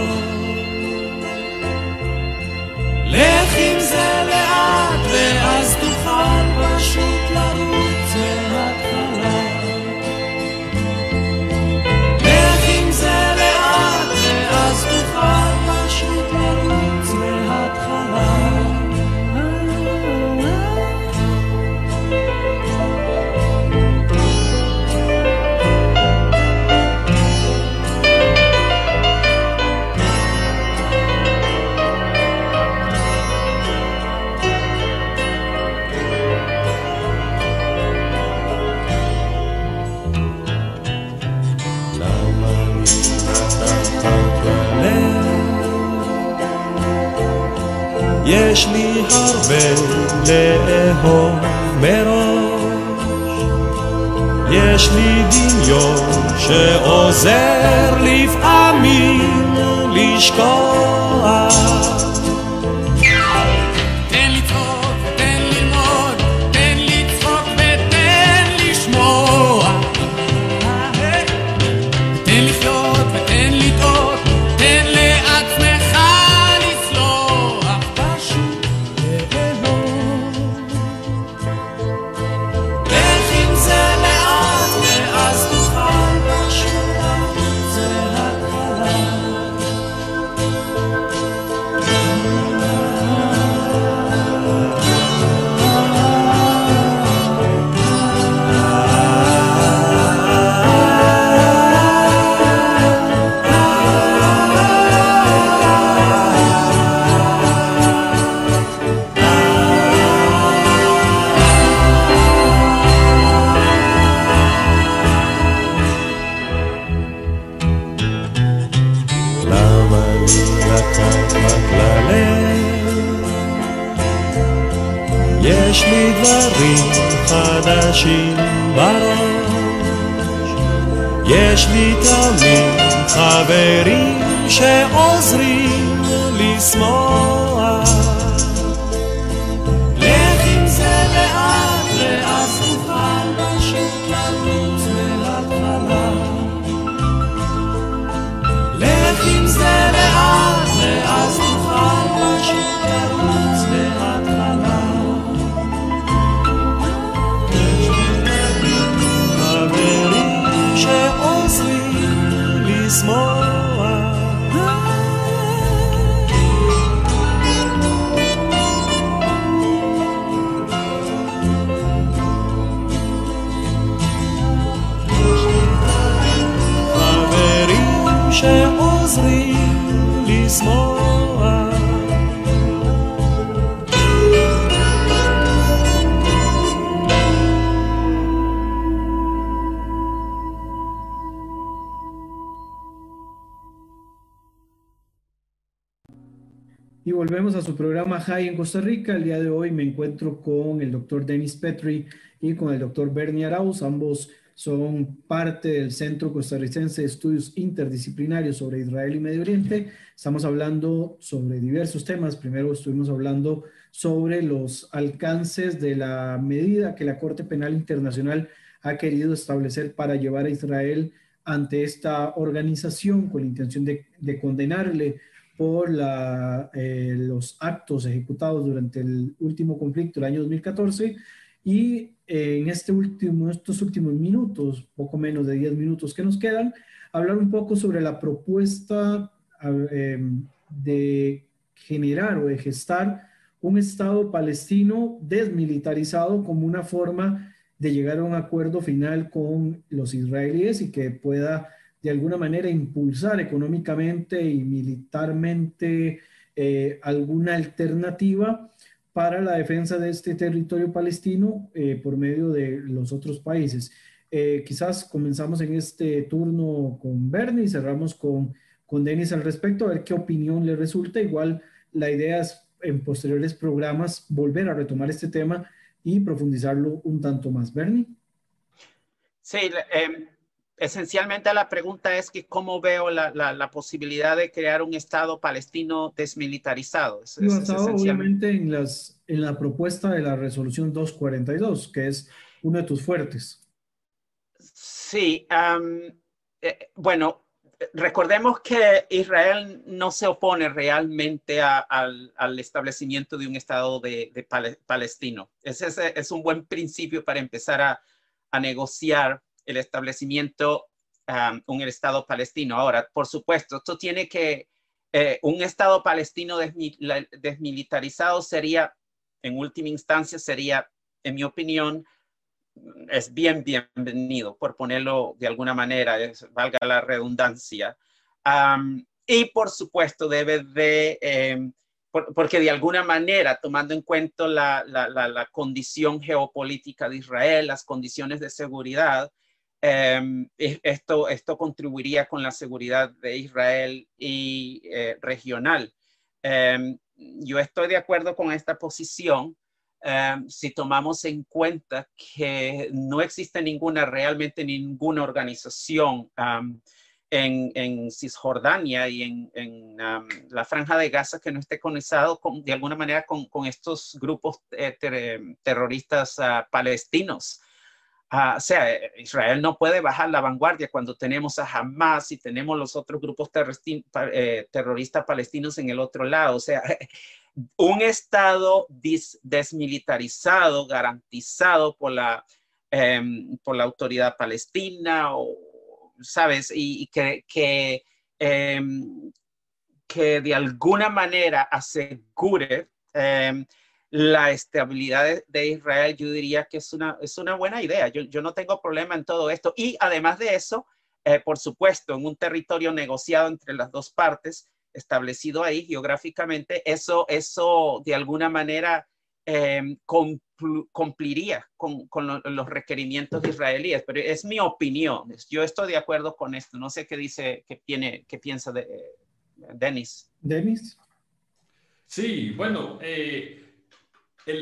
יש לי הרבה לאהוב מראש, יש לי דמיון שעוזר לפעמים לשכוח. חברים שעוזרים לשמוח. Lisboa. חברים שעוזרים לשמאל volvemos a su programa High en Costa Rica. El día de hoy me encuentro con el doctor Dennis Petri y con el doctor Bernie Arauz. Ambos son parte del Centro Costarricense de Estudios Interdisciplinarios sobre Israel y Medio Oriente. Estamos hablando sobre diversos temas. Primero estuvimos hablando sobre los alcances de la medida que la Corte Penal Internacional ha querido establecer para llevar a Israel ante esta organización con la intención de, de condenarle por la, eh, los actos ejecutados durante el último conflicto, el año 2014, y eh, en este último, estos últimos minutos, poco menos de 10 minutos que nos quedan, hablar un poco sobre la propuesta eh, de generar o de gestar un Estado palestino desmilitarizado como una forma de llegar a un acuerdo final con los israelíes y que pueda de alguna manera impulsar económicamente y militarmente eh, alguna alternativa para la defensa de este territorio palestino eh, por medio de los otros países. Eh, quizás comenzamos en este turno con Bernie y cerramos con, con Denis al respecto, a ver qué opinión le resulta. Igual la idea es en posteriores programas volver a retomar este tema y profundizarlo un tanto más. Bernie. Sí, eh, esencialmente la pregunta es que cómo veo la, la, posibilidad de crear un Estado palestino desmilitarizado. Es, basado obviamente en, las, en la propuesta de la resolución 242, que es uno de tus fuertes. Sí, um, eh, bueno, recordemos que Israel no se opone realmente a, al, al, establecimiento de un Estado de, de palestino. Ese es, es, un buen principio para empezar a, a negociar el establecimiento um, un Estado palestino. Ahora, por supuesto, esto tiene que, eh, un Estado palestino desmilitarizado sería, en última instancia, sería, en mi opinión, es bien bienvenido, por ponerlo de alguna manera, valga la redundancia. Y por supuesto debe de, eh, porque de alguna manera, tomando en cuenta la, la, la, condición geopolítica de Israel, las condiciones de seguridad, Em, esto, esto contribuiría con la seguridad de Israel y eh, regional. Em, yo estoy de acuerdo con esta posición em, si tomamos en cuenta que no existe ninguna, realmente ninguna organización en, en, Cisjordania y en, en la franja de Gaza que no esté conectado con, de alguna manera con, con estos grupos eh, terroristas uh, palestinos. Ah, o sea, eh, Israel no puede bajar la vanguardia cuando tenemos a Hamas y tenemos los otros grupos eh, terroristas palestinos en el otro lado. O sea, un Estado desmilitarizado, garantizado por la, em, por la autoridad palestina, ¿sabes? Y, que, que, em, que de alguna manera asegure em, la estabilidad de, Israel, yo diría que es una, es una buena idea. Yo, yo no tengo problema en todo esto. Y además de eso, eh, por supuesto, en un territorio negociado entre las dos partes, establecido ahí geográficamente, eso, eso de alguna manera eh, cumpliría con, con los requerimientos israelíes. Pero es mi opinión. Yo estoy de acuerdo con esto. No sé qué dice, qué, tiene, qué piensa de, eh, Denis. Denis. Sí, bueno, eh,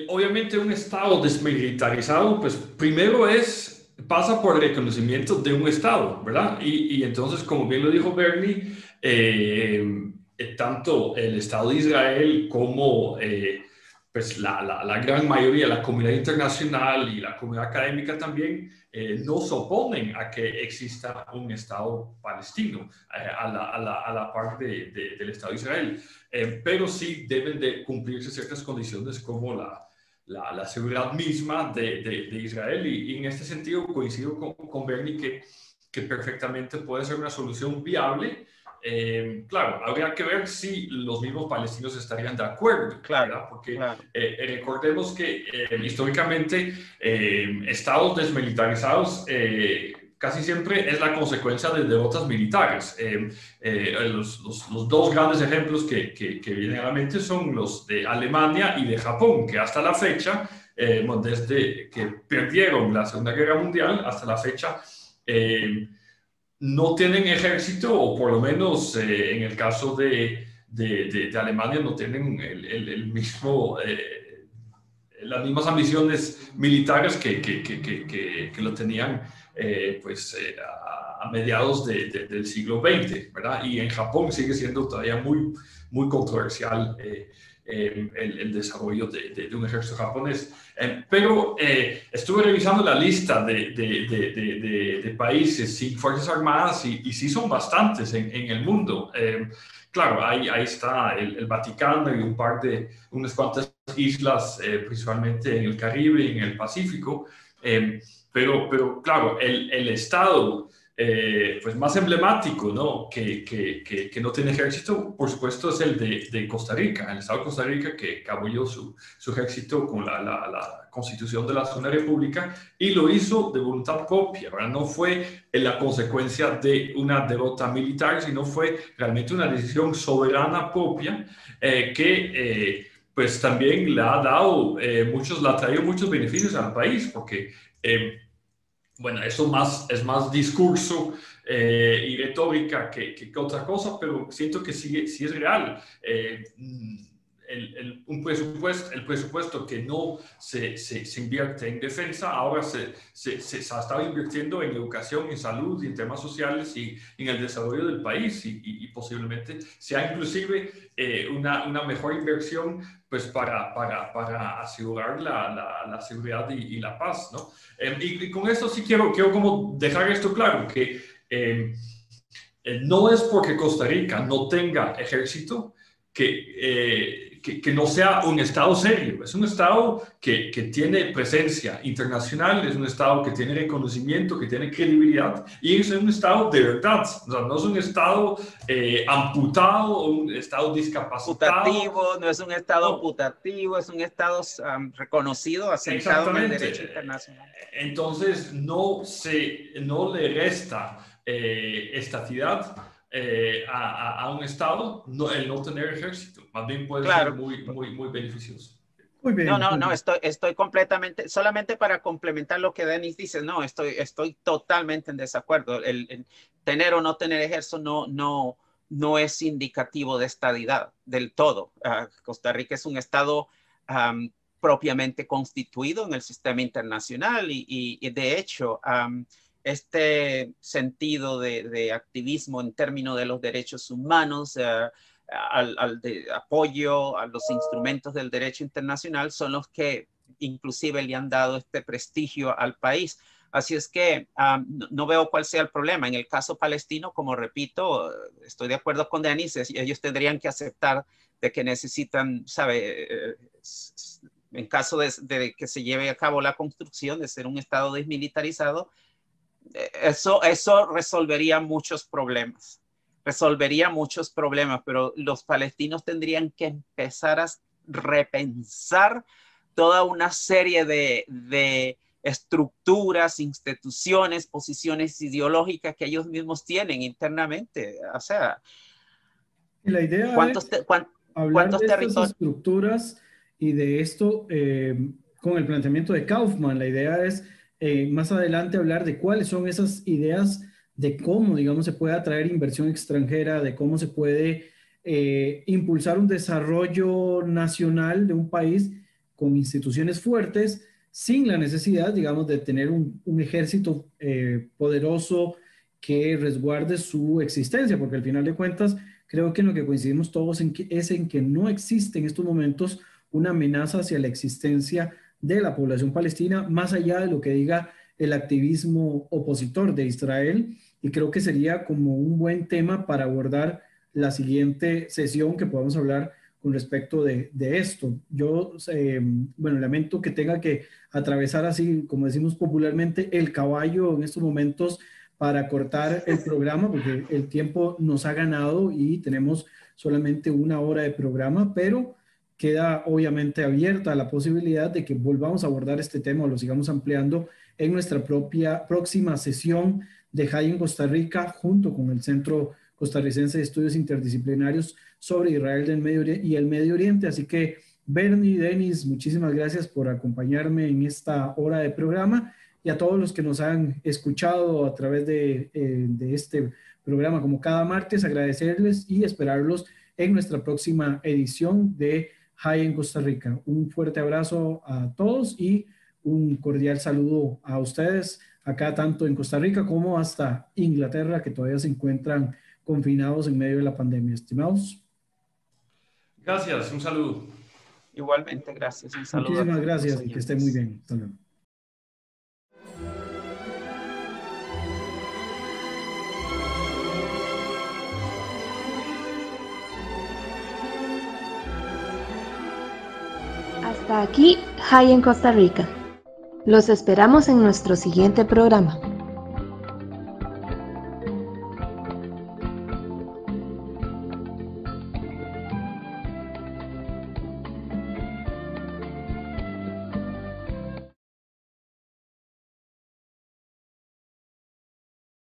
obviamente un Estado desmilitarizado, pues primero es, pasa por el reconocimiento de un Estado, ¿verdad? Y, entonces, como bien lo dijo Bernie, eh, eh, tanto el Estado de Israel como eh, pues la, la, la, gran mayoría de la comunidad internacional y la comunidad académica también no se oponen a que exista un Estado palestino a la, a, a, la, parte de, del Estado de Israel. Eh, pero sí deben de cumplirse ciertas condiciones como la, la, seguridad misma de, de, Israel y, en este sentido coincido con, con Bernie que, que, perfectamente puede ser una solución viable. Eh, claro, habría que ver si los mismos palestinos estarían de acuerdo, claro, porque eh, recordemos que históricamente estados desmilitarizados casi siempre es la consecuencia de derrotas militares. Eh, eh, los, los, dos grandes ejemplos que, que, que, vienen a la mente son los de Alemania y de Japón, que hasta la fecha, eh, desde que perdieron la Segunda Guerra Mundial hasta la fecha, no tienen ejército, o por lo menos en el caso de, de, Alemania no tienen el, el, mismo las mismas ambiciones militares que, que, que, que lo tenían eh, pues, eh, a, mediados del siglo XX, ¿verdad? Y en Japón sigue siendo todavía muy, muy controversial eh, el, desarrollo de, un ejército japonés. pero estuve revisando la lista de, países sin fuerzas armadas y, y sí son bastantes en, el mundo. claro, ahí, ahí está el, Vaticano y un par de, unas cuantas islas, principalmente en el Caribe y en el Pacífico. Pero, pero claro, el Estado eh, pues más emblemático ¿no? Que, que, que, no tiene ejército, por supuesto, es el de, de, Costa Rica, el Estado de Costa Rica que apoyó su, su ejército con la, la, la, constitución de la Zona República y lo hizo de voluntad propia, ¿verdad? no fue la consecuencia de una derrota militar, sino fue realmente una decisión soberana propia eh, que... Eh, pues también le ha dado muchos, le ha traído muchos beneficios al país, porque bueno, eso más, es más discurso eh, y retórica que, que, otra cosa, pero siento que sí, es real. Eh, el, un presupuesto, el presupuesto que no se, se, invierte en defensa, ahora se, se, se, estado invirtiendo en educación, en salud, en temas sociales y en el desarrollo del país y, y, posiblemente sea inclusive eh, una, una, mejor inversión pues para, para, para asegurar la, la, seguridad y, la paz, ¿no? Em, y, con esto sí quiero, quiero como dejar esto claro, que em, eh, no es porque Costa Rica no tenga ejército que eh, que, no sea un Estado serio, es un Estado que, que, tiene presencia internacional, es un Estado que tiene reconocimiento, que tiene credibilidad y es un Estado de verdad, o sea, no es un Estado eh, amputado o un Estado discapacitado. Putativo, no es un Estado putativo, es un Estado reconocido, asentado en el derecho internacional. Entonces, no, se, no le resta eh, estatidad eh, a, a, un Estado no, el no tener ejército. Más bien puede ser muy, muy, muy beneficioso. Muy bien, no, no, no, estoy, estoy completamente, solamente para complementar lo que Denis dice, no, estoy, estoy totalmente en desacuerdo. El, tener o no tener ejército no, no, no es indicativo de estadidad del todo. Ah, Costa Rica es un estado propiamente constituido en el sistema internacional y, y, de hecho, este sentido de, activismo en términos de los derechos humanos, eh, al, de apoyo a los instrumentos del derecho internacional, son los que inclusive le han dado este prestigio al país. Así es que no, veo cuál sea el problema. En el caso palestino, como repito, estoy de acuerdo con Denis, ellos tendrían que aceptar de que necesitan, sabe, eh, en caso de, de, que se lleve a cabo la construcción de ser un Estado desmilitarizado, eso, eso resolvería muchos problemas, resolvería muchos problemas, pero los palestinos tendrían que empezar a repensar toda una serie de, de estructuras, instituciones, posiciones ideológicas que ellos mismos tienen internamente. O sea, la idea ¿cuántos, es hablar de estas estructuras y de esto eh, con el planteamiento de Kaufman. La idea es eh, más adelante hablar de cuáles son esas ideas de cómo, digamos, se puede atraer inversión extranjera, de cómo se puede eh, impulsar un desarrollo nacional de un país con instituciones fuertes, sin la necesidad, digamos, de tener un, ejército eh, poderoso que resguarde su existencia, porque al final de cuentas, creo que en lo que coincidimos todos es en que no existe en estos momentos una amenaza hacia la existencia de la población palestina, más allá de lo que diga el activismo opositor de Israel. Y creo que sería como un buen tema para abordar la siguiente sesión que podamos hablar con respecto de, esto. Yo, eh, bueno, lamento que tenga que atravesar así, como decimos popularmente, el caballo en estos momentos para cortar el programa, porque el tiempo nos ha ganado y tenemos solamente una hora de programa, pero queda obviamente abierta la posibilidad de que volvamos a abordar este tema o lo sigamos ampliando en nuestra propia próxima sesión de JAI en Costa Rica junto con el Centro Costarricense de Estudios Interdisciplinarios sobre Israel del Medio y el Medio Oriente. Así que Bernie, Denis, muchísimas gracias por acompañarme en esta hora de programa y a todos los que nos han escuchado a través de, eh, de este programa como cada martes, agradecerles y esperarlos en nuestra próxima edición de High en Costa Rica. Un fuerte abrazo a todos y un cordial saludo a ustedes acá tanto en Costa Rica como hasta Inglaterra que todavía se encuentran confinados en medio de la pandemia. Estimados. Gracias, un saludo. Igualmente, gracias. Un saludo Muchísimas gracias y que esté muy bien. Hasta aquí, High en Costa Rica. Los esperamos en nuestro siguiente programa.